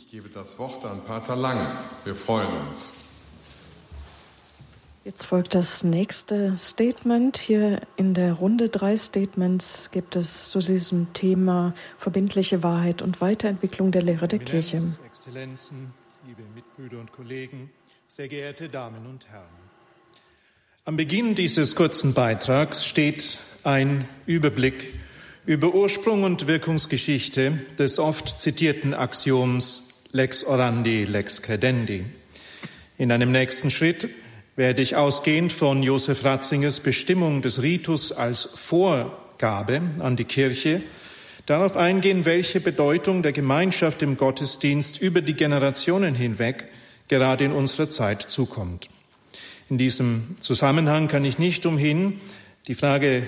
Ich gebe das Wort an Pater Lang. Wir freuen uns. Jetzt folgt das nächste Statement. Hier in der Runde drei Statements gibt es zu diesem Thema verbindliche Wahrheit und Weiterentwicklung der Lehre der Kirche. Exzellenzen, liebe Mitbrüder und Kollegen, sehr geehrte Damen und Herren. Am Beginn dieses kurzen Beitrags steht ein Überblick über Ursprung und Wirkungsgeschichte des oft zitierten Axioms Lex orandi, lex credendi. In einem nächsten Schritt werde ich ausgehend von Josef Ratzingers Bestimmung des Ritus als Vorgabe an die Kirche darauf eingehen, welche Bedeutung der Gemeinschaft im Gottesdienst über die Generationen hinweg gerade in unserer Zeit zukommt. In diesem Zusammenhang kann ich nicht umhin, die Frage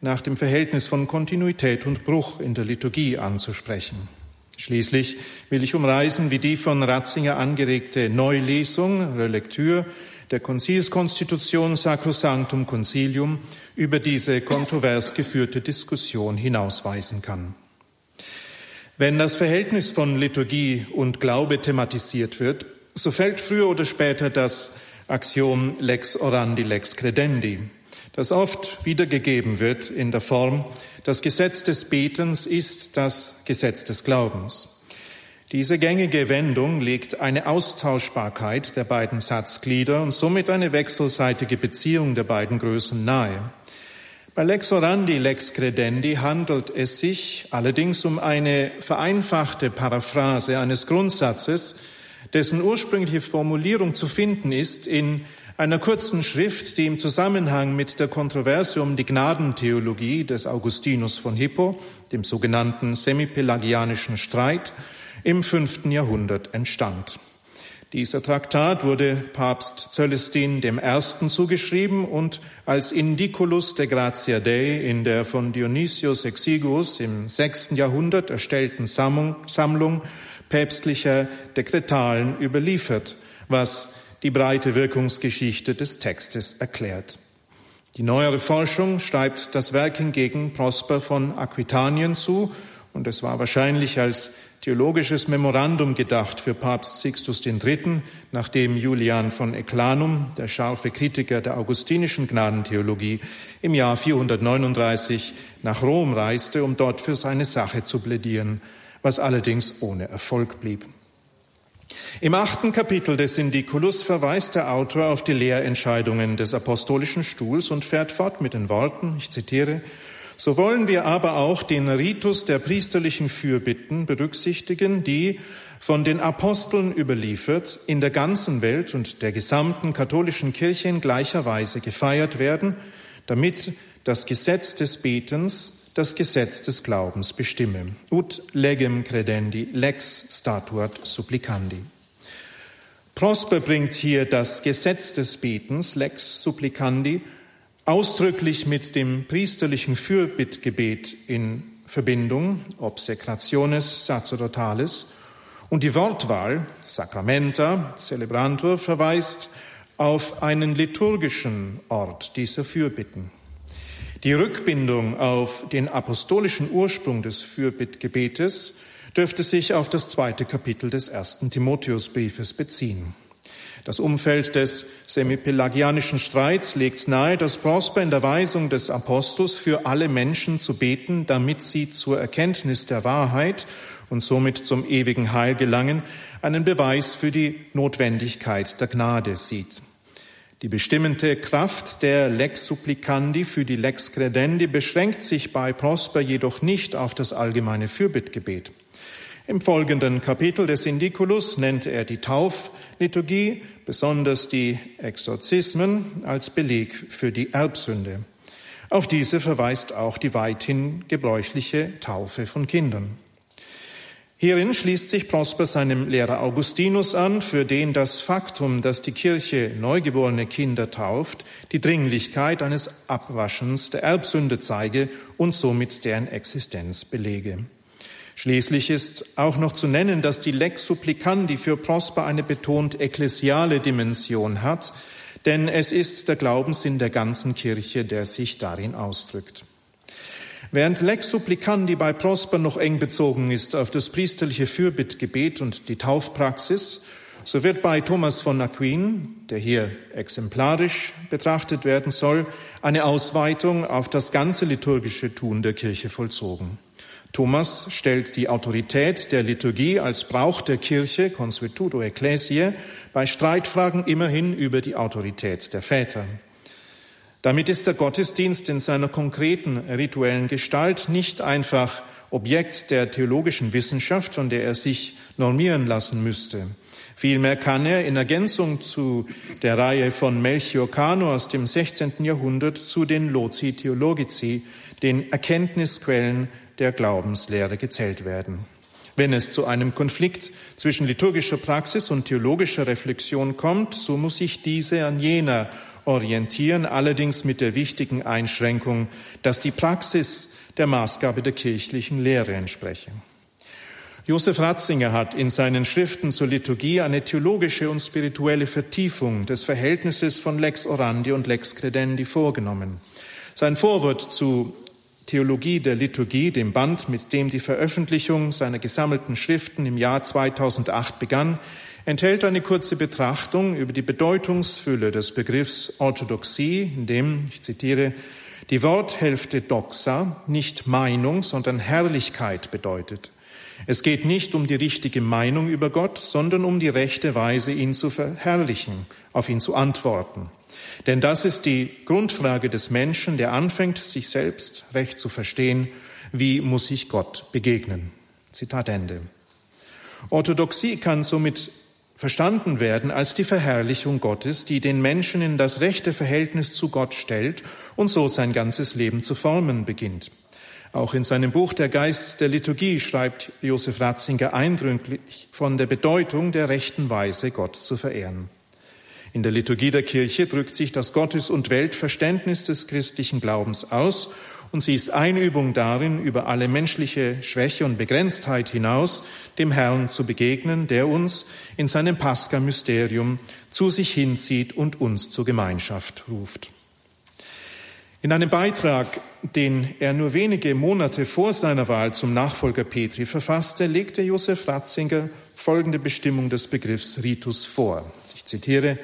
nach dem Verhältnis von Kontinuität und Bruch in der Liturgie anzusprechen. Schließlich will ich umreißen, wie die von Ratzinger angeregte Neulesung, Relektür, der Konzilskonstitution Sacrosanctum Concilium über diese kontrovers geführte Diskussion hinausweisen kann. Wenn das Verhältnis von Liturgie und Glaube thematisiert wird, so fällt früher oder später das Axiom lex orandi, lex credendi, das oft wiedergegeben wird in der Form, das Gesetz des Betens ist das Gesetz des Glaubens. Diese gängige Wendung legt eine Austauschbarkeit der beiden Satzglieder und somit eine wechselseitige Beziehung der beiden Größen nahe. Bei Lex orandi, Lex credendi handelt es sich allerdings um eine vereinfachte Paraphrase eines Grundsatzes, dessen ursprüngliche Formulierung zu finden ist in einer kurzen Schrift, die im Zusammenhang mit der Kontroverse um die Gnadentheologie des Augustinus von Hippo, dem sogenannten semipelagianischen Streit, im fünften Jahrhundert entstand. Dieser Traktat wurde Papst Celestin I. zugeschrieben und als Indiculus de Gratia Dei in der von Dionysius Exiguus im sechsten Jahrhundert erstellten Sammlung päpstlicher Dekretalen überliefert, was die breite Wirkungsgeschichte des Textes erklärt. Die neuere Forschung schreibt das Werk hingegen Prosper von Aquitanien zu und es war wahrscheinlich als theologisches Memorandum gedacht für Papst Sixtus III., nachdem Julian von Eclanum, der scharfe Kritiker der augustinischen Gnadentheologie, im Jahr 439 nach Rom reiste, um dort für seine Sache zu plädieren, was allerdings ohne Erfolg blieb. Im achten Kapitel des Indiculus verweist der Autor auf die Lehrentscheidungen des Apostolischen Stuhls und fährt fort mit den Worten, ich zitiere, so wollen wir aber auch den Ritus der priesterlichen Fürbitten berücksichtigen, die von den Aposteln überliefert in der ganzen Welt und der gesamten katholischen Kirche in gleicher Weise gefeiert werden, damit das Gesetz des Betens das Gesetz des Glaubens bestimme. Ut legem credendi, lex statuat supplicandi. Prosper bringt hier das Gesetz des Betens, lex supplicandi, ausdrücklich mit dem priesterlichen Fürbittgebet in Verbindung, obsecrationes sacerdotales, und die Wortwahl, Sacramenta, Celebrantur, verweist auf einen liturgischen Ort dieser Fürbitten. Die Rückbindung auf den apostolischen Ursprung des Fürbittgebetes dürfte sich auf das zweite Kapitel des ersten Timotheusbriefes beziehen. Das Umfeld des semipelagianischen Streits legt nahe, dass Prosper in der Weisung des Apostels für alle Menschen zu beten, damit sie zur Erkenntnis der Wahrheit und somit zum ewigen Heil gelangen, einen Beweis für die Notwendigkeit der Gnade sieht. Die bestimmende Kraft der Lex Supplicandi für die Lex Credendi beschränkt sich bei Prosper jedoch nicht auf das allgemeine Fürbittgebet. Im folgenden Kapitel des Indiculus nennt er die Taufliturgie, besonders die Exorzismen, als Beleg für die Erbsünde. Auf diese verweist auch die weithin gebräuchliche Taufe von Kindern. Hierin schließt sich Prosper seinem Lehrer Augustinus an, für den das Faktum, dass die Kirche neugeborene Kinder tauft, die Dringlichkeit eines Abwaschens der Erbsünde zeige und somit deren Existenz belege. Schließlich ist auch noch zu nennen, dass die Lex Supplicandi für Prosper eine betont ekklesiale Dimension hat, denn es ist der Glaubenssinn der ganzen Kirche, der sich darin ausdrückt. Während Lex Supplicandi bei Prosper noch eng bezogen ist auf das priesterliche Fürbittgebet und die Taufpraxis, so wird bei Thomas von Aquin, der hier exemplarisch betrachtet werden soll, eine Ausweitung auf das ganze liturgische Tun der Kirche vollzogen. Thomas stellt die Autorität der Liturgie als Brauch der Kirche, consuetudo ecclesiae, bei Streitfragen immerhin über die Autorität der Väter. Damit ist der Gottesdienst in seiner konkreten rituellen Gestalt nicht einfach Objekt der theologischen Wissenschaft, von der er sich normieren lassen müsste. Vielmehr kann er in Ergänzung zu der Reihe von Melchior Cano aus dem 16. Jahrhundert zu den Loci Theologici, den Erkenntnisquellen der Glaubenslehre gezählt werden. Wenn es zu einem Konflikt zwischen liturgischer Praxis und theologischer Reflexion kommt, so muss sich diese an jener orientieren, allerdings mit der wichtigen Einschränkung, dass die Praxis der Maßgabe der kirchlichen Lehre entspreche. Josef Ratzinger hat in seinen Schriften zur Liturgie eine theologische und spirituelle Vertiefung des Verhältnisses von Lex Orandi und Lex Credendi vorgenommen. Sein Vorwort zu Theologie der Liturgie, dem Band, mit dem die Veröffentlichung seiner gesammelten Schriften im Jahr 2008 begann, enthält eine kurze Betrachtung über die Bedeutungsfülle des Begriffs Orthodoxie, in dem, ich zitiere, die Worthälfte Doxa nicht Meinung, sondern Herrlichkeit bedeutet. Es geht nicht um die richtige Meinung über Gott, sondern um die rechte Weise, ihn zu verherrlichen, auf ihn zu antworten. Denn das ist die Grundfrage des Menschen, der anfängt, sich selbst recht zu verstehen. Wie muss ich Gott begegnen? Zitat Ende. Orthodoxie kann somit verstanden werden als die Verherrlichung Gottes, die den Menschen in das rechte Verhältnis zu Gott stellt und so sein ganzes Leben zu formen beginnt. Auch in seinem Buch Der Geist der Liturgie schreibt Josef Ratzinger eindrücklich von der Bedeutung der rechten Weise, Gott zu verehren. In der Liturgie der Kirche drückt sich das Gottes- und Weltverständnis des christlichen Glaubens aus und sie ist Einübung darin, über alle menschliche Schwäche und Begrenztheit hinaus dem Herrn zu begegnen, der uns in seinem Pascha-Mysterium zu sich hinzieht und uns zur Gemeinschaft ruft. In einem Beitrag, den er nur wenige Monate vor seiner Wahl zum Nachfolger Petri verfasste, legte Josef Ratzinger folgende Bestimmung des Begriffs Ritus vor. Ich zitiere,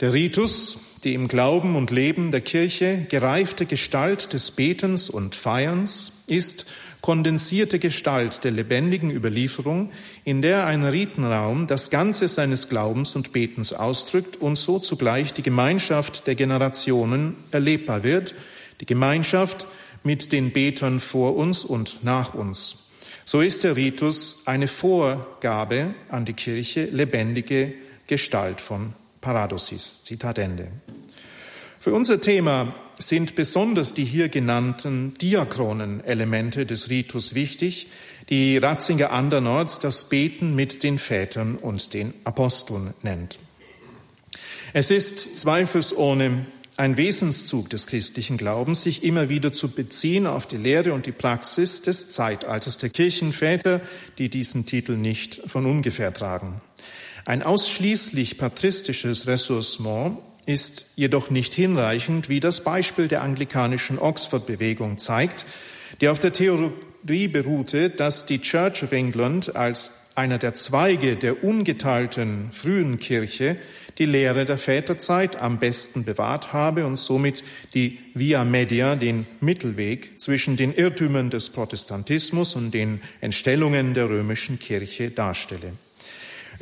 der Ritus, die im Glauben und Leben der Kirche gereifte Gestalt des Betens und Feierns, ist kondensierte Gestalt der lebendigen Überlieferung, in der ein Ritenraum das Ganze seines Glaubens und Betens ausdrückt und so zugleich die Gemeinschaft der Generationen erlebbar wird, die Gemeinschaft mit den Betern vor uns und nach uns. So ist der Ritus eine Vorgabe an die Kirche, lebendige Gestalt von Paradosis. Zitat Ende. Für unser Thema sind besonders die hier genannten diachronen Elemente des Ritus wichtig, die Ratzinger andernorts das Beten mit den Vätern und den Aposteln nennt. Es ist zweifelsohne ein Wesenszug des christlichen Glaubens, sich immer wieder zu beziehen auf die Lehre und die Praxis des Zeitalters der Kirchenväter, die diesen Titel nicht von ungefähr tragen. Ein ausschließlich patristisches Ressourcement ist jedoch nicht hinreichend, wie das Beispiel der anglikanischen Oxford-Bewegung zeigt, die auf der Theorie beruhte, dass die Church of England als einer der Zweige der ungeteilten frühen Kirche die Lehre der Väterzeit am besten bewahrt habe und somit die Via Media, den Mittelweg zwischen den Irrtümern des Protestantismus und den Entstellungen der römischen Kirche darstelle.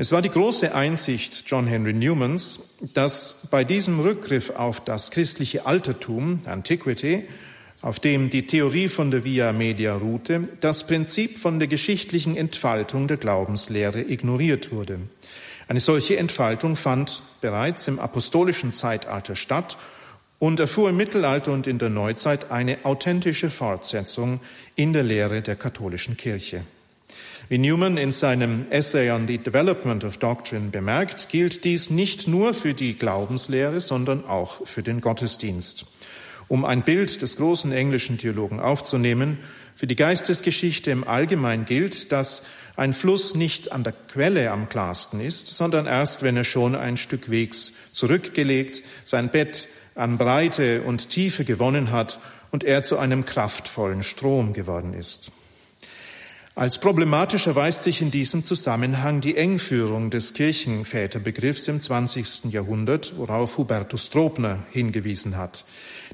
Es war die große Einsicht John Henry Newmans, dass bei diesem Rückgriff auf das christliche Altertum, Antiquity, auf dem die Theorie von der Via Media ruhte, das Prinzip von der geschichtlichen Entfaltung der Glaubenslehre ignoriert wurde. Eine solche Entfaltung fand bereits im apostolischen Zeitalter statt und erfuhr im Mittelalter und in der Neuzeit eine authentische Fortsetzung in der Lehre der katholischen Kirche. Wie Newman in seinem Essay on the Development of Doctrine bemerkt, gilt dies nicht nur für die Glaubenslehre, sondern auch für den Gottesdienst. Um ein Bild des großen englischen Theologen aufzunehmen, für die Geistesgeschichte im Allgemeinen gilt, dass ein Fluss nicht an der Quelle am klarsten ist, sondern erst, wenn er schon ein Stück Wegs zurückgelegt, sein Bett an Breite und Tiefe gewonnen hat und er zu einem kraftvollen Strom geworden ist. Als problematisch erweist sich in diesem Zusammenhang die Engführung des Kirchenväterbegriffs im 20. Jahrhundert, worauf Hubertus Trobner hingewiesen hat.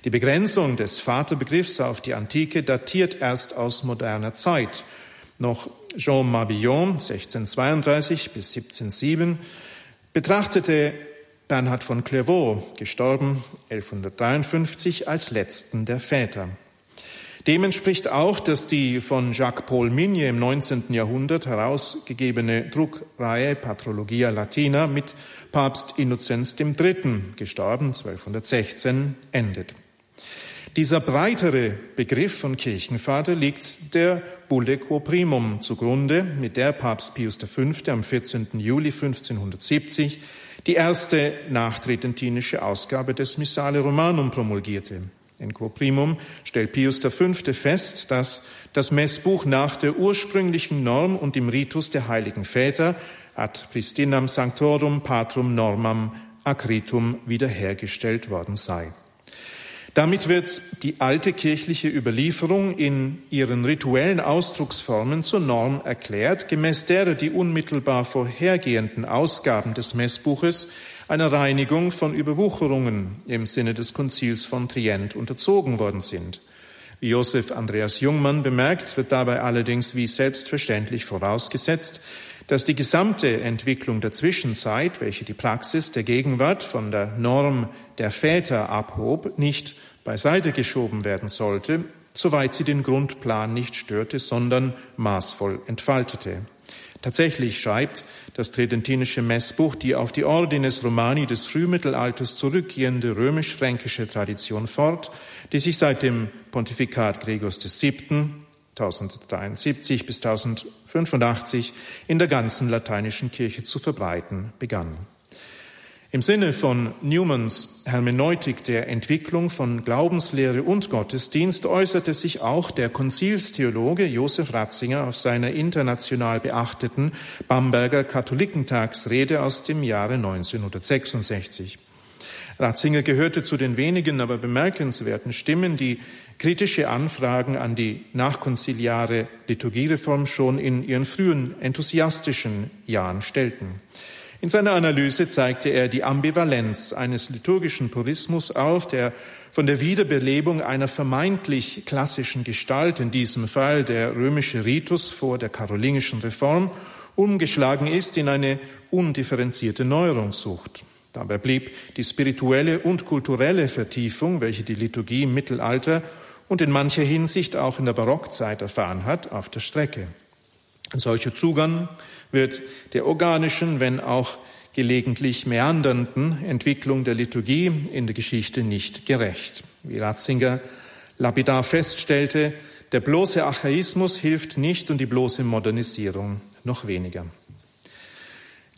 Die Begrenzung des Vaterbegriffs auf die Antike datiert erst aus moderner Zeit. Noch Jean Mabillon, 1632 bis 1707, betrachtete Bernhard von Clairvaux, gestorben 1153, als letzten der Väter. Dem entspricht auch, dass die von Jacques-Paul Migne im 19. Jahrhundert herausgegebene Druckreihe Patrologia Latina mit Papst Innozenz III., gestorben 1216, endet. Dieser breitere Begriff von Kirchenvater liegt der Bulle Quo Primum zugrunde, mit der Papst Pius V. am 14. Juli 1570 die erste nachtredentinische Ausgabe des Missale Romanum promulgierte. In Quo Primum stellt Pius V. fest, dass das Messbuch nach der ursprünglichen Norm und dem Ritus der heiligen Väter ad pristinam sanctorum patrum normam acritum wiederhergestellt worden sei. Damit wird die alte kirchliche Überlieferung in ihren rituellen Ausdrucksformen zur Norm erklärt, gemäß derer die unmittelbar vorhergehenden Ausgaben des Messbuches einer Reinigung von Überwucherungen im Sinne des Konzils von Trient unterzogen worden sind. Wie Josef Andreas Jungmann bemerkt, wird dabei allerdings wie selbstverständlich vorausgesetzt, dass die gesamte Entwicklung der Zwischenzeit, welche die Praxis der Gegenwart von der Norm der Väter abhob, nicht beiseite geschoben werden sollte, soweit sie den Grundplan nicht störte, sondern maßvoll entfaltete. Tatsächlich schreibt das tridentinische Messbuch die auf die Ordines Romani des Frühmittelalters zurückgehende römisch-fränkische Tradition fort, die sich seit dem Pontifikat Gregors VII. 1073 bis 1085 in der ganzen lateinischen Kirche zu verbreiten begann. Im Sinne von Newmans Hermeneutik der Entwicklung von Glaubenslehre und Gottesdienst äußerte sich auch der Konzilstheologe Josef Ratzinger auf seiner international beachteten Bamberger Katholikentagsrede aus dem Jahre 1966. Ratzinger gehörte zu den wenigen, aber bemerkenswerten Stimmen, die kritische Anfragen an die nachkonziliare Liturgiereform schon in ihren frühen enthusiastischen Jahren stellten. In seiner Analyse zeigte er die Ambivalenz eines liturgischen Purismus auf, der von der Wiederbelebung einer vermeintlich klassischen Gestalt, in diesem Fall der römische Ritus vor der karolingischen Reform, umgeschlagen ist in eine undifferenzierte Neuerungssucht. Dabei blieb die spirituelle und kulturelle Vertiefung, welche die Liturgie im Mittelalter und in mancher Hinsicht auch in der Barockzeit erfahren hat, auf der Strecke. Ein solcher Zugang wird der organischen, wenn auch gelegentlich meandernden Entwicklung der Liturgie in der Geschichte nicht gerecht. Wie Ratzinger lapidar feststellte, der bloße Archaismus hilft nicht und die bloße Modernisierung noch weniger.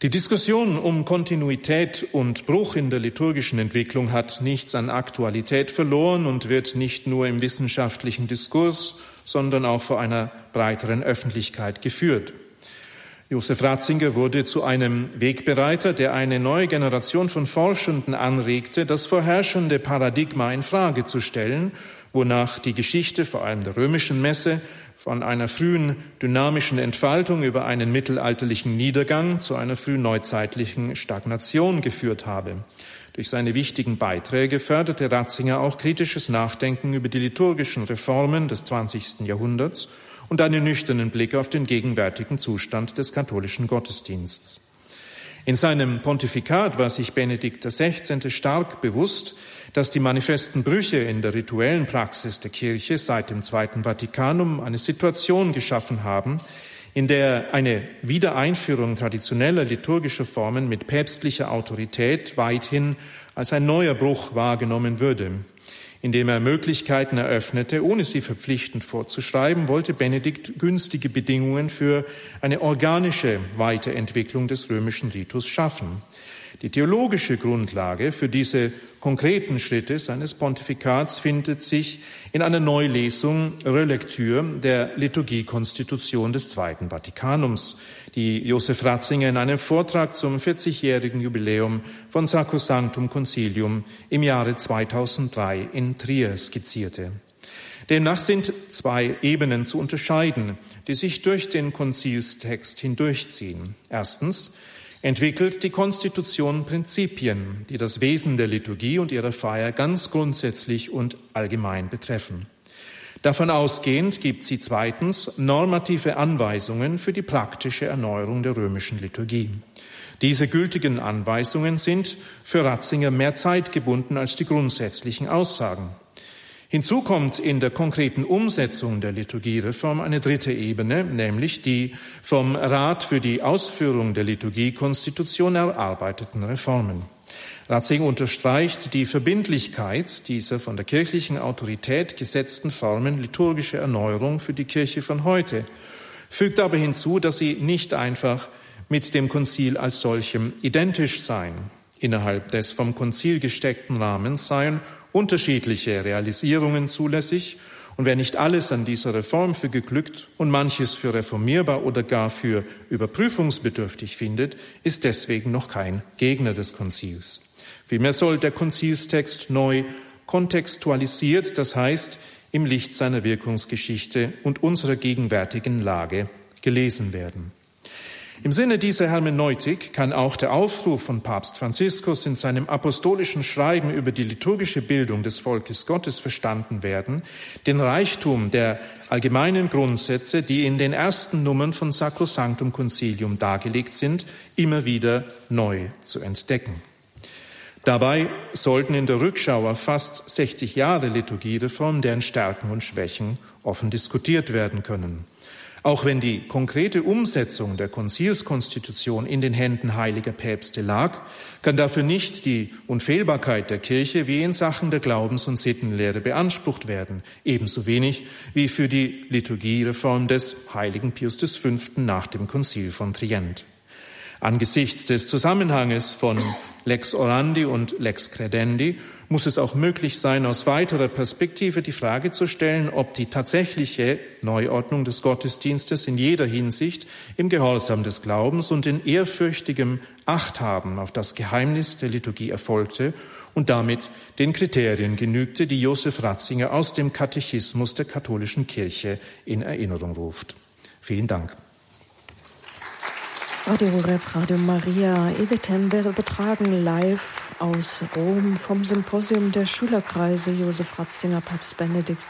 Die Diskussion um Kontinuität und Bruch in der liturgischen Entwicklung hat nichts an Aktualität verloren und wird nicht nur im wissenschaftlichen Diskurs, sondern auch vor einer breiteren Öffentlichkeit geführt. Josef Ratzinger wurde zu einem Wegbereiter, der eine neue Generation von Forschenden anregte, das vorherrschende Paradigma in Frage zu stellen, wonach die Geschichte, vor allem der römischen Messe, von einer frühen dynamischen Entfaltung über einen mittelalterlichen Niedergang zu einer frühneuzeitlichen Stagnation geführt habe. Durch seine wichtigen Beiträge förderte Ratzinger auch kritisches Nachdenken über die liturgischen Reformen des 20. Jahrhunderts und einen nüchternen Blick auf den gegenwärtigen Zustand des katholischen Gottesdienstes. In seinem Pontifikat war sich Benedikt XVI. stark bewusst, dass die manifesten Brüche in der rituellen Praxis der Kirche seit dem Zweiten Vatikanum eine Situation geschaffen haben, in der eine Wiedereinführung traditioneller liturgischer Formen mit päpstlicher Autorität weithin als ein neuer Bruch wahrgenommen würde. Indem er Möglichkeiten eröffnete, ohne sie verpflichtend vorzuschreiben, wollte Benedikt günstige Bedingungen für eine organische Weiterentwicklung des römischen Ritus schaffen. Die theologische Grundlage für diese konkreten Schritte seines Pontifikats findet sich in einer Neulesung, Relektür der Liturgiekonstitution des Zweiten Vatikanums, die Josef Ratzinger in einem Vortrag zum 40-jährigen Jubiläum von Sacrosanctum Concilium im Jahre 2003 in Trier skizzierte. Demnach sind zwei Ebenen zu unterscheiden, die sich durch den Konzilstext hindurchziehen. Erstens entwickelt die Konstitution Prinzipien, die das Wesen der Liturgie und ihrer Feier ganz grundsätzlich und allgemein betreffen. Davon ausgehend gibt sie zweitens normative Anweisungen für die praktische Erneuerung der römischen Liturgie. Diese gültigen Anweisungen sind für Ratzinger mehr zeitgebunden als die grundsätzlichen Aussagen. Hinzu kommt in der konkreten Umsetzung der Liturgiereform eine dritte Ebene, nämlich die vom Rat für die Ausführung der Liturgiekonstitution erarbeiteten Reformen. Ratzing unterstreicht die Verbindlichkeit dieser von der kirchlichen Autorität gesetzten Formen liturgische Erneuerung für die Kirche von heute, fügt aber hinzu, dass sie nicht einfach mit dem Konzil als solchem identisch seien. Innerhalb des vom Konzil gesteckten Rahmens seien unterschiedliche Realisierungen zulässig und wer nicht alles an dieser Reform für geglückt und manches für reformierbar oder gar für überprüfungsbedürftig findet, ist deswegen noch kein Gegner des Konzils. Vielmehr soll der Konzilstext neu kontextualisiert, das heißt im Licht seiner Wirkungsgeschichte und unserer gegenwärtigen Lage gelesen werden. Im Sinne dieser Hermeneutik kann auch der Aufruf von Papst Franziskus in seinem apostolischen Schreiben über die liturgische Bildung des Volkes Gottes verstanden werden, den Reichtum der allgemeinen Grundsätze, die in den ersten Nummern von Sacrosanctum Concilium dargelegt sind, immer wieder neu zu entdecken. Dabei sollten in der Rückschau auf fast 60 Jahre Liturgiereform deren Stärken und Schwächen offen diskutiert werden können. Auch wenn die konkrete Umsetzung der Konzilskonstitution in den Händen heiliger Päpste lag, kann dafür nicht die Unfehlbarkeit der Kirche wie in Sachen der Glaubens- und Sittenlehre beansprucht werden, ebenso wenig wie für die Liturgiereform des heiligen Pius V. nach dem Konzil von Trient. Angesichts des Zusammenhanges von Lex Orandi und Lex Credendi muss es auch möglich sein, aus weiterer Perspektive die Frage zu stellen, ob die tatsächliche Neuordnung des Gottesdienstes in jeder Hinsicht im Gehorsam des Glaubens und in ehrfürchtigem Achthaben auf das Geheimnis der Liturgie erfolgte und damit den Kriterien genügte, die Josef Ratzinger aus dem Katechismus der katholischen Kirche in Erinnerung ruft. Vielen Dank. Radio Rep, Radio Maria, EWTN wird übertragen live aus Rom vom Symposium der Schülerkreise Josef Ratzinger, Papst Benedikt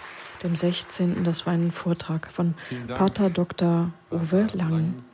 dem 16. Das war ein Vortrag von Pater Dr. Uwe Lang.